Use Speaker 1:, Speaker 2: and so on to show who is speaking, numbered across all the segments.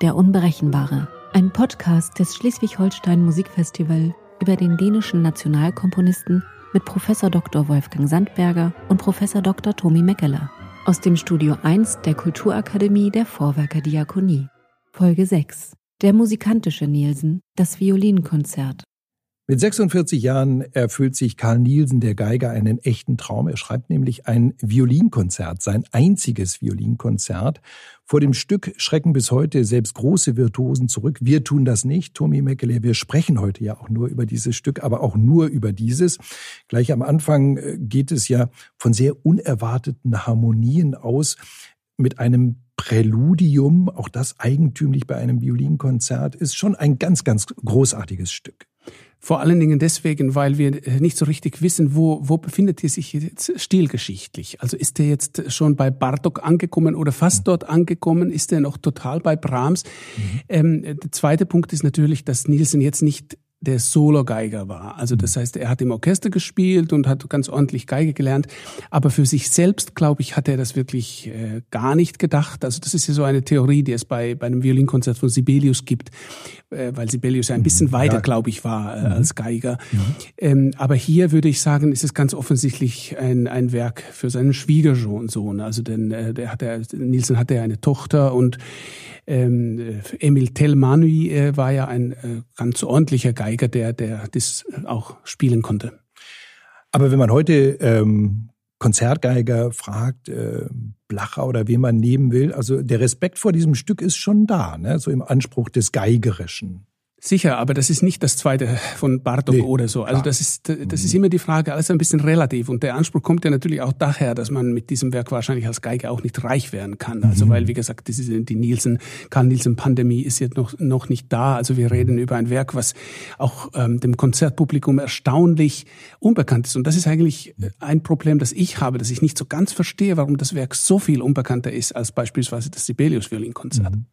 Speaker 1: Der Unberechenbare. Ein Podcast des Schleswig-Holstein Musikfestival über den dänischen Nationalkomponisten mit Professor Dr. Wolfgang Sandberger und Professor Dr. Tomi Meckeler. Aus dem Studio 1 der Kulturakademie der Vorwerker Diakonie. Folge 6. Der musikantische Nielsen, das Violinkonzert.
Speaker 2: Mit 46 Jahren erfüllt sich Karl Nielsen, der Geiger, einen echten Traum. Er schreibt nämlich ein Violinkonzert, sein einziges Violinkonzert. Vor dem Stück schrecken bis heute selbst große Virtuosen zurück. Wir tun das nicht, Tommy Meckele. Wir sprechen heute ja auch nur über dieses Stück, aber auch nur über dieses. Gleich am Anfang äh, geht es ja von sehr unerwarteten Harmonien aus mit einem Präludium, auch das eigentümlich bei einem Violinkonzert, ist schon ein ganz, ganz großartiges Stück.
Speaker 3: Vor allen Dingen deswegen, weil wir äh, nicht so richtig wissen, wo, wo befindet er sich jetzt stilgeschichtlich. Also ist er jetzt schon bei Bartok angekommen oder fast dort angekommen? Ist er noch total bei Brahms? Mhm. Ähm, der zweite Punkt ist natürlich, dass Nielsen jetzt nicht der Solo-Geiger war. Also das heißt, er hat im Orchester gespielt und hat ganz ordentlich Geige gelernt. Aber für sich selbst, glaube ich, hat er das wirklich äh, gar nicht gedacht. Also das ist ja so eine Theorie, die es bei, bei einem Violinkonzert von Sibelius gibt, äh, weil Sibelius ja ein bisschen mhm. weiter, ja. glaube ich, war äh, mhm. als Geiger. Ja. Ähm, aber hier würde ich sagen, ist es ganz offensichtlich ein, ein Werk für seinen Schwiegersohn. Also denn äh, der hat er, Nielsen hatte ja eine Tochter und ähm, Emil Telmanui äh, war ja ein äh, ganz ordentlicher Geiger, der, der das auch spielen konnte.
Speaker 2: Aber wenn man heute ähm, Konzertgeiger fragt, äh, Blacher oder wen man nehmen will, also der Respekt vor diesem Stück ist schon da, ne? so im Anspruch des Geigerischen.
Speaker 3: Sicher, aber das ist nicht das zweite von Bartok nee, oder so. Also das ist, das ist immer die Frage, alles ein bisschen relativ. Und der Anspruch kommt ja natürlich auch daher, dass man mit diesem Werk wahrscheinlich als Geige auch nicht reich werden kann. Also mhm. weil, wie gesagt, das ist die Nielsen, Karl Nielsen Pandemie ist jetzt noch, noch nicht da. Also wir reden über ein Werk, was auch ähm, dem Konzertpublikum erstaunlich unbekannt ist. Und das ist eigentlich ein Problem, das ich habe, dass ich nicht so ganz verstehe, warum das Werk so viel unbekannter ist als beispielsweise das Sibelius Violinkonzert. Mhm.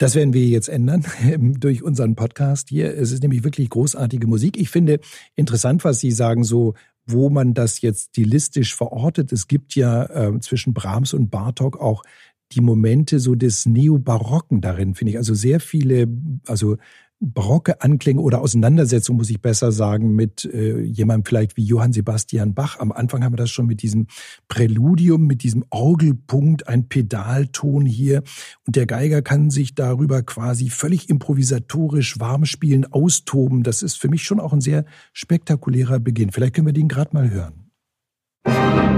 Speaker 2: Das werden wir jetzt ändern durch unseren Podcast hier. Es ist nämlich wirklich großartige Musik. Ich finde interessant, was Sie sagen, so wo man das jetzt stilistisch verortet. Es gibt ja äh, zwischen Brahms und Bartok auch die Momente so des Neobarocken darin, finde ich. Also sehr viele, also barocke Anklänge oder Auseinandersetzung, muss ich besser sagen, mit äh, jemandem vielleicht wie Johann Sebastian Bach. Am Anfang haben wir das schon mit diesem Präludium, mit diesem Orgelpunkt, ein Pedalton hier. Und der Geiger kann sich darüber quasi völlig improvisatorisch warm spielen, austoben. Das ist für mich schon auch ein sehr spektakulärer Beginn. Vielleicht können wir den gerade mal hören.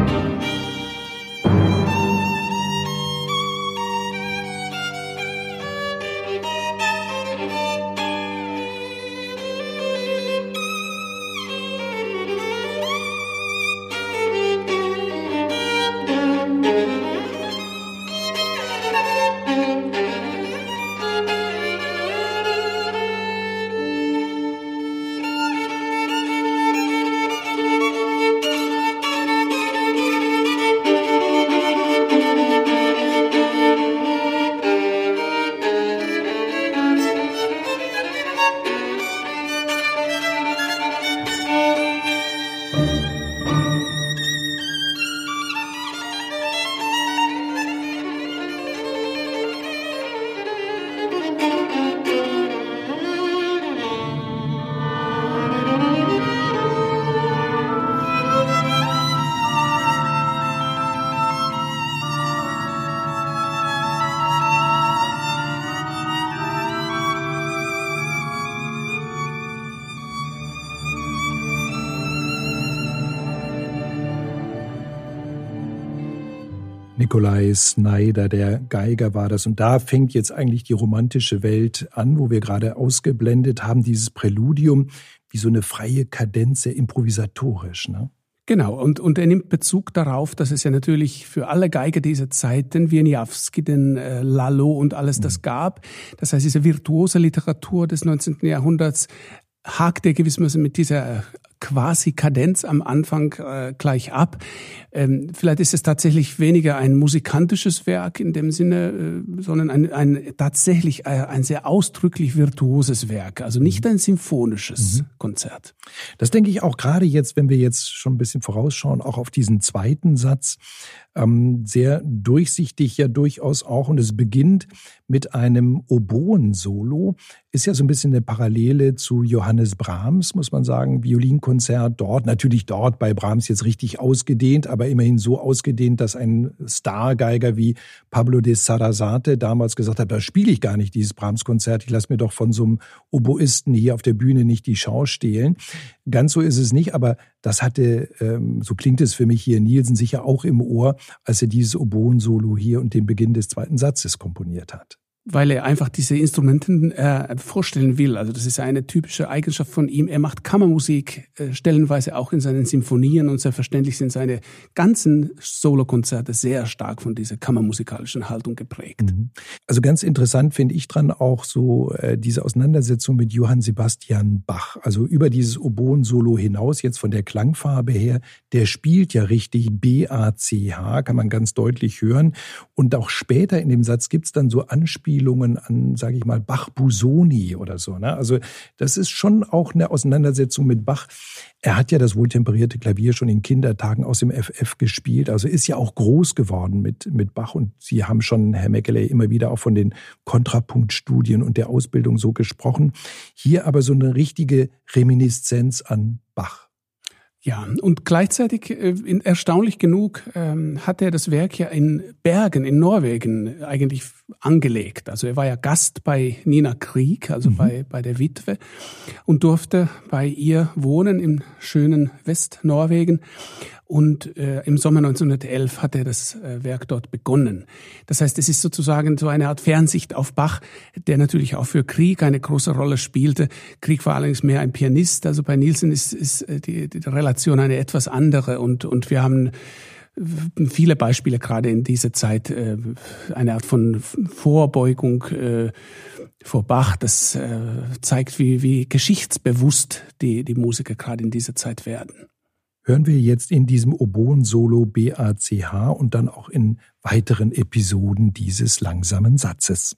Speaker 2: Nikolai Snyder, der Geiger war das. Und da fängt jetzt eigentlich die romantische Welt an, wo wir gerade ausgeblendet haben, dieses Präludium, wie so eine freie Kadenz, sehr improvisatorisch. Ne?
Speaker 3: Genau, und, und er nimmt Bezug darauf, dass es ja natürlich für alle Geiger dieser Zeit den Wieniawski, den äh, Lalo und alles das mhm. gab. Das heißt, diese virtuose Literatur des 19. Jahrhunderts hakt er gewissermaßen mit dieser quasi Kadenz am Anfang äh, gleich ab. Ähm, vielleicht ist es tatsächlich weniger ein musikantisches Werk in dem Sinne, äh, sondern ein, ein tatsächlich äh, ein sehr ausdrücklich virtuoses Werk, also nicht ein symphonisches mhm. Konzert.
Speaker 2: Das denke ich auch gerade jetzt, wenn wir jetzt schon ein bisschen vorausschauen, auch auf diesen zweiten Satz ähm, sehr durchsichtig ja durchaus auch. Und es beginnt mit einem Oboen-Solo. Ist ja so ein bisschen eine Parallele zu Johannes Brahms, muss man sagen. Violinkonzert dort, natürlich dort bei Brahms jetzt richtig ausgedehnt, aber immerhin so ausgedehnt, dass ein Stargeiger wie Pablo de Sarasate damals gesagt hat, da spiele ich gar nicht dieses Brahms-Konzert, ich lasse mir doch von so einem Oboisten hier auf der Bühne nicht die Schau stehlen. Ganz so ist es nicht, aber das hatte, ähm, so klingt es für mich hier, Nielsen sicher auch im Ohr, als er dieses Oboen-Solo hier und den Beginn des zweiten Satzes komponiert hat
Speaker 3: weil er einfach diese Instrumenten äh, vorstellen will. Also das ist eine typische Eigenschaft von ihm. Er macht Kammermusik äh, stellenweise auch in seinen Symphonien und selbstverständlich sind seine ganzen Solokonzerte sehr stark von dieser kammermusikalischen Haltung geprägt. Mhm.
Speaker 2: Also ganz interessant finde ich dran auch so äh, diese Auseinandersetzung mit Johann Sebastian Bach. Also über dieses Oboen-Solo hinaus, jetzt von der Klangfarbe her, der spielt ja richtig B-A-C-H, kann man ganz deutlich hören. Und auch später in dem Satz gibt's dann so Anspielungen Anspielungen an, sage ich mal, Bach-Busoni oder so. Ne? Also das ist schon auch eine Auseinandersetzung mit Bach. Er hat ja das wohltemperierte Klavier schon in Kindertagen aus dem FF gespielt, also ist ja auch groß geworden mit, mit Bach. Und Sie haben schon, Herr Meckeley, immer wieder auch von den Kontrapunktstudien und der Ausbildung so gesprochen. Hier aber so eine richtige Reminiszenz an Bach.
Speaker 3: Ja, und gleichzeitig, äh, erstaunlich genug, ähm, hat er das Werk ja in Bergen in Norwegen eigentlich angelegt. Also er war ja Gast bei Nina Krieg, also mhm. bei, bei der Witwe, und durfte bei ihr wohnen im schönen Westnorwegen. Und äh, im Sommer 1911 hat er das äh, Werk dort begonnen. Das heißt, es ist sozusagen so eine Art Fernsicht auf Bach, der natürlich auch für Krieg eine große Rolle spielte. Krieg war allerdings mehr ein Pianist. Also bei Nielsen ist, ist äh, die, die Relation eine etwas andere. Und, und wir haben viele Beispiele gerade in dieser Zeit, äh, eine Art von Vorbeugung äh, vor Bach. Das äh, zeigt, wie, wie geschichtsbewusst die, die Musiker gerade in dieser Zeit werden
Speaker 2: hören wir jetzt in diesem Oboen-Solo BACH und dann auch in weiteren Episoden dieses langsamen Satzes.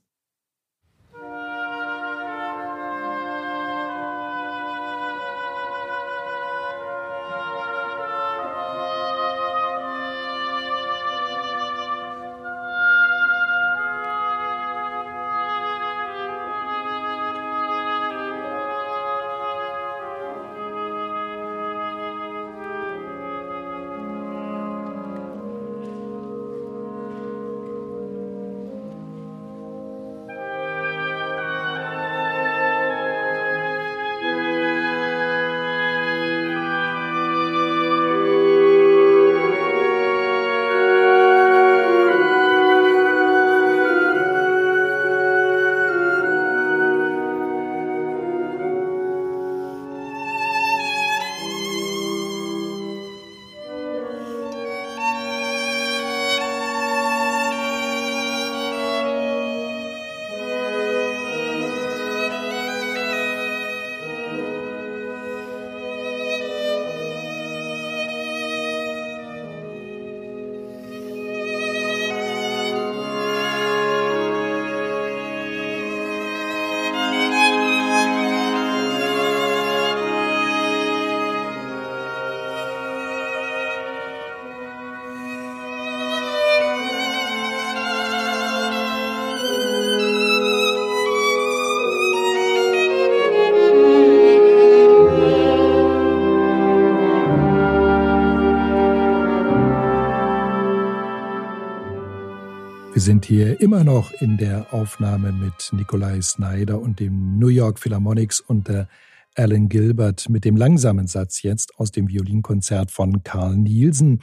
Speaker 2: Sind hier immer noch in der Aufnahme mit Nikolai Snyder und dem New York Philharmonics unter Alan Gilbert mit dem langsamen Satz jetzt aus dem Violinkonzert von Carl Nielsen.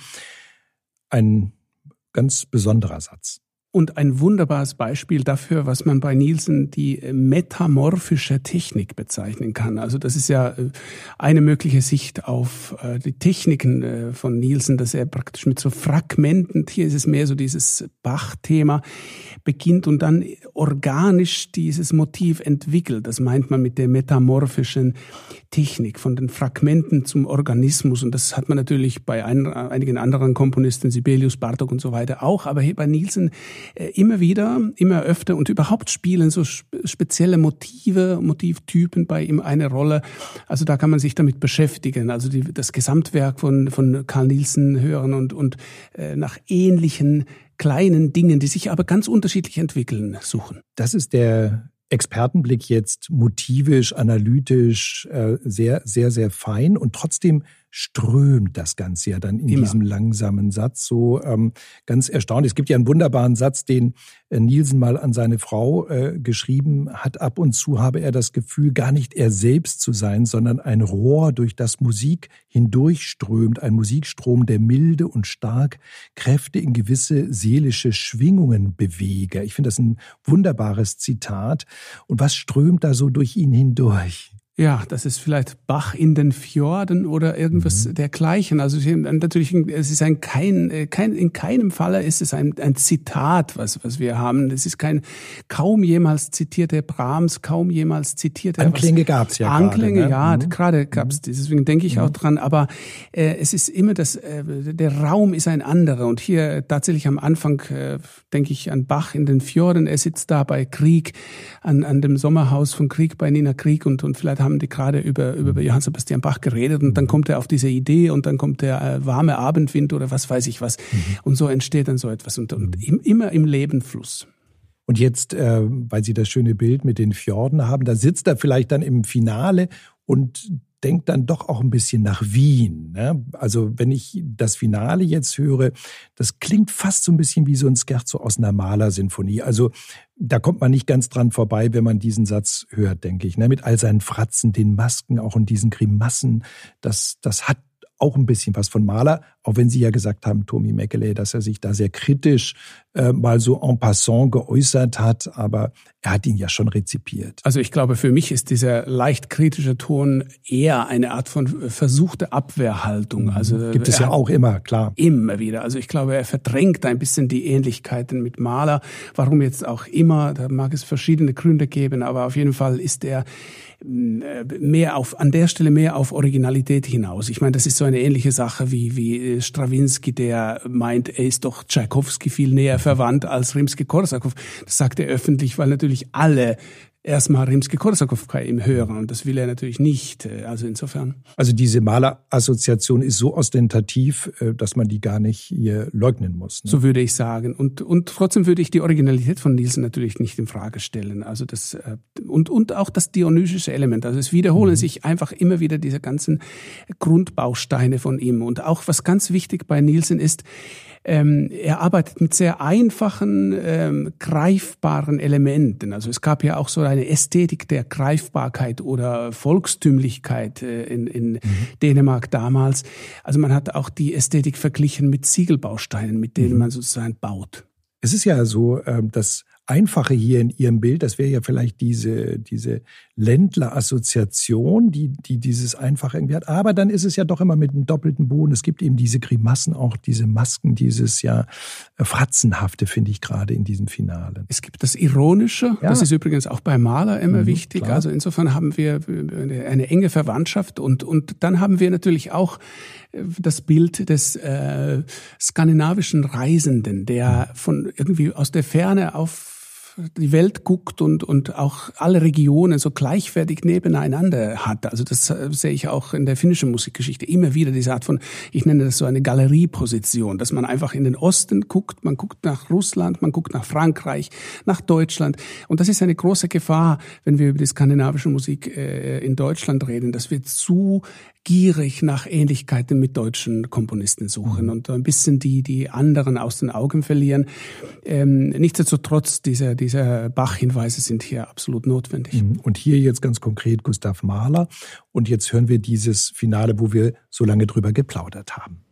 Speaker 2: Ein ganz besonderer Satz.
Speaker 3: Und ein wunderbares Beispiel dafür, was man bei Nielsen die metamorphische Technik bezeichnen kann. Also das ist ja äh, eine mögliche Sicht auf äh, die Techniken äh, von Nielsen, dass er praktisch mit so Fragmenten, hier ist es mehr so dieses Bach-Thema, beginnt und dann organisch dieses Motiv entwickelt. Das meint man mit der metamorphischen Technik, von den Fragmenten zum Organismus. Und das hat man natürlich bei ein, einigen anderen Komponisten, Sibelius, Bartok und so weiter auch. Aber hier bei Nielsen immer wieder, immer öfter und überhaupt spielen so spezielle Motive, Motivtypen bei ihm eine Rolle. Also da kann man sich damit beschäftigen. Also die, das Gesamtwerk von, von Karl Nielsen hören und, und äh, nach ähnlichen kleinen Dingen, die sich aber ganz unterschiedlich entwickeln, suchen.
Speaker 2: Das ist der Expertenblick jetzt motivisch, analytisch, äh, sehr, sehr, sehr fein und trotzdem strömt das Ganze ja dann in Immer. diesem langsamen Satz so ähm, ganz erstaunt. Es gibt ja einen wunderbaren Satz, den äh, Nielsen mal an seine Frau äh, geschrieben hat. Ab und zu habe er das Gefühl, gar nicht er selbst zu sein, sondern ein Rohr, durch das Musik hindurchströmt, ein Musikstrom, der milde und stark Kräfte in gewisse seelische Schwingungen bewege. Ich finde das ein wunderbares Zitat. Und was strömt da so durch ihn hindurch?
Speaker 3: Ja, das ist vielleicht Bach in den Fjorden oder irgendwas mhm. dergleichen. Also natürlich, es ist ein kein, kein in keinem Falle ist es ein, ein Zitat, was was wir haben. Es ist kein kaum jemals zitierte Brahms, kaum jemals zitierte
Speaker 2: Anklänge gab's ja.
Speaker 3: Anklänge, gerade, ne? ja, mhm. gerade gab's. Mhm. Deswegen denke ich mhm. auch dran. Aber äh, es ist immer das, äh, der Raum ist ein anderer. Und hier tatsächlich am Anfang äh, denke ich an Bach in den Fjorden. Er sitzt da bei Krieg an an dem Sommerhaus von Krieg bei Nina Krieg und und vielleicht haben die gerade über, über Johann Sebastian Bach geredet und dann kommt er auf diese Idee und dann kommt der äh, warme Abendwind oder was weiß ich was. Mhm. Und so entsteht dann so etwas und, und im, immer im Lebenfluss.
Speaker 2: Und jetzt, äh, weil Sie das schöne Bild mit den Fjorden haben, da sitzt er vielleicht dann im Finale und denkt dann doch auch ein bisschen nach Wien. Ne? Also wenn ich das Finale jetzt höre, das klingt fast so ein bisschen wie so ein Scherzo aus einer Malersinfonie. Also da kommt man nicht ganz dran vorbei, wenn man diesen Satz hört, denke ich. Ne? Mit all seinen Fratzen, den Masken, auch in diesen Grimassen. Das, das hat auch ein bisschen was von Maler, auch wenn Sie ja gesagt haben, Tommy Mekele, dass er sich da sehr kritisch äh, mal so en passant geäußert hat, aber er hat ihn ja schon rezipiert.
Speaker 3: Also ich glaube, für mich ist dieser leicht kritische Ton eher eine Art von versuchte Abwehrhaltung. Mhm. Also
Speaker 2: gibt es ja auch immer, klar.
Speaker 3: Immer wieder. Also ich glaube, er verdrängt ein bisschen die Ähnlichkeiten mit Maler. Warum jetzt auch immer, da mag es verschiedene Gründe geben, aber auf jeden Fall ist er äh, mehr auf, an der Stelle mehr auf Originalität hinaus. Ich meine, das ist so eine ähnliche Sache wie, wie Strawinski, der meint, er ist doch Tchaikovsky viel näher verwandt als Rimsky-Korsakow. Das sagt er öffentlich, weil natürlich alle erstmal Rimsky-Korsakow im Hören und das will er natürlich nicht. Äh, also insofern.
Speaker 2: Also diese Malerassoziation ist so ostentativ, äh, dass man die gar nicht hier leugnen muss.
Speaker 3: Ne? So würde ich sagen. Und, und trotzdem würde ich die Originalität von Nielsen natürlich nicht in Frage stellen. Also das, äh, und, und auch das dionysische Element. Also es wiederholen mhm. sich einfach immer wieder diese ganzen Grundbausteine von ihm. Und auch was ganz wichtig bei Nielsen ist, ähm, er arbeitet mit sehr einfachen, ähm, greifbaren Elementen. Also es gab ja auch so eine Ästhetik der Greifbarkeit oder Volkstümlichkeit äh, in, in mhm. Dänemark damals. Also man hat auch die Ästhetik verglichen mit Ziegelbausteinen, mit denen mhm. man sozusagen baut.
Speaker 2: Es ist ja so, ähm, dass Einfache hier in Ihrem Bild, das wäre ja vielleicht diese, diese Ländler-Assoziation, die, die dieses Einfache irgendwie hat. Aber dann ist es ja doch immer mit einem doppelten Boden. Es gibt eben diese Grimassen, auch diese Masken, dieses ja äh, Fratzenhafte, finde ich gerade in diesem Finale.
Speaker 3: Es gibt das Ironische, ja. das ist übrigens auch bei Maler immer mhm, wichtig. Klar. Also insofern haben wir eine, eine enge Verwandtschaft und, und dann haben wir natürlich auch äh, das Bild des äh, skandinavischen Reisenden, der mhm. von irgendwie aus der Ferne auf die Welt guckt und, und auch alle Regionen so gleichwertig nebeneinander hat. Also das äh, sehe ich auch in der finnischen Musikgeschichte immer wieder, diese Art von, ich nenne das so eine Galerieposition, dass man einfach in den Osten guckt, man guckt nach Russland, man guckt nach Frankreich, nach Deutschland. Und das ist eine große Gefahr, wenn wir über die skandinavische Musik äh, in Deutschland reden, dass wir zu gierig nach Ähnlichkeiten mit deutschen Komponisten suchen mhm. und ein bisschen die, die anderen aus den Augen verlieren. Ähm, nichtsdestotrotz, diese, diese Bach-Hinweise sind hier absolut notwendig.
Speaker 2: Mhm. Und hier jetzt ganz konkret Gustav Mahler. Und jetzt hören wir dieses Finale, wo wir so lange drüber geplaudert haben.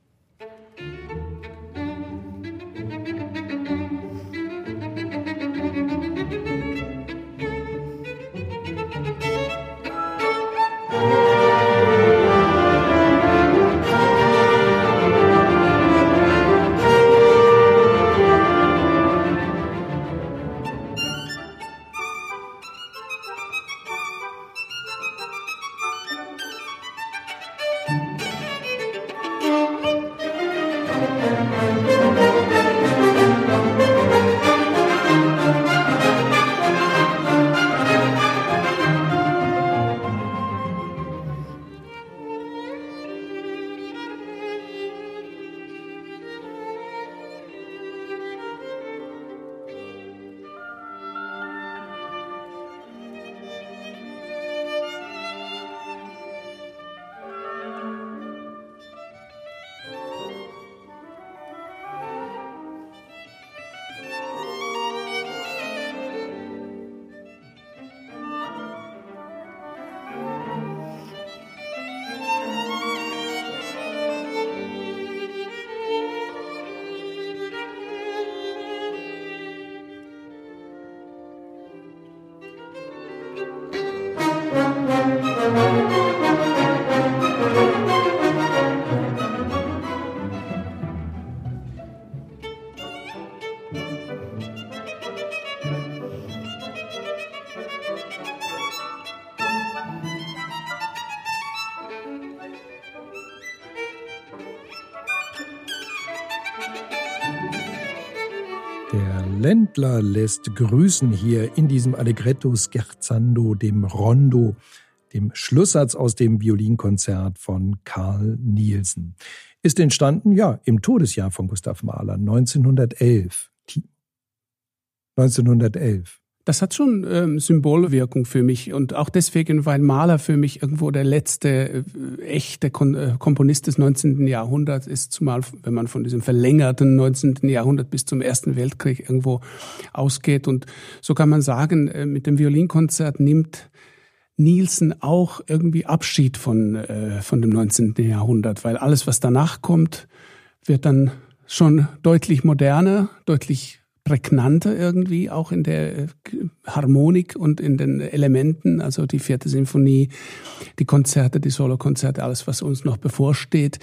Speaker 2: Ländler lässt grüßen hier in diesem Allegretto scherzando, dem Rondo, dem Schlusssatz aus dem Violinkonzert von Carl Nielsen. Ist entstanden, ja, im Todesjahr von Gustav Mahler, 1911. 1911
Speaker 3: das hat schon ähm, Symbolwirkung für mich und auch deswegen, weil Mahler für mich irgendwo der letzte äh, echte Kon äh, Komponist des 19. Jahrhunderts ist, zumal wenn man von diesem verlängerten 19. Jahrhundert bis zum Ersten Weltkrieg irgendwo ausgeht. Und so kann man sagen, äh, mit dem Violinkonzert nimmt Nielsen auch irgendwie Abschied von, äh, von dem 19. Jahrhundert, weil alles, was danach kommt, wird dann schon deutlich moderner, deutlich prägnanter irgendwie, auch in der äh, Harmonik und in den Elementen, also die vierte Sinfonie, die Konzerte, die Solokonzerte, alles, was uns noch bevorsteht,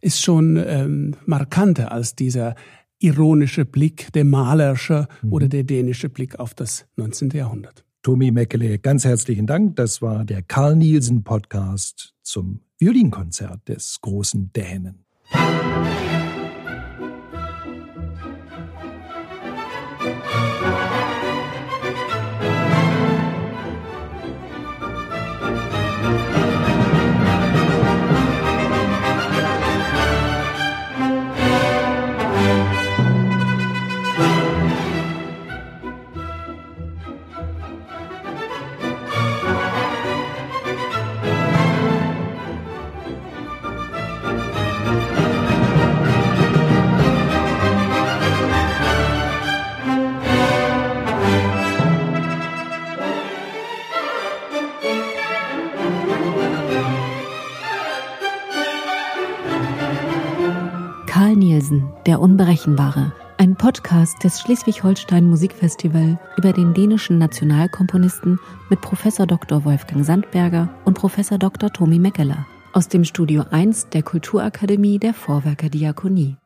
Speaker 3: ist schon ähm, markanter als dieser ironische Blick, der malerische mhm. oder der dänische Blick auf das 19. Jahrhundert.
Speaker 2: Tommy Meckele, ganz herzlichen Dank. Das war der Karl Nielsen Podcast zum Violinkonzert des großen Dänen.
Speaker 1: Der Unberechenbare. Ein Podcast des Schleswig-Holstein Musikfestival über den dänischen Nationalkomponisten mit Professor Dr. Wolfgang Sandberger und Professor Dr. Tommy Meckeler aus dem Studio 1 der Kulturakademie der Vorwerker Diakonie.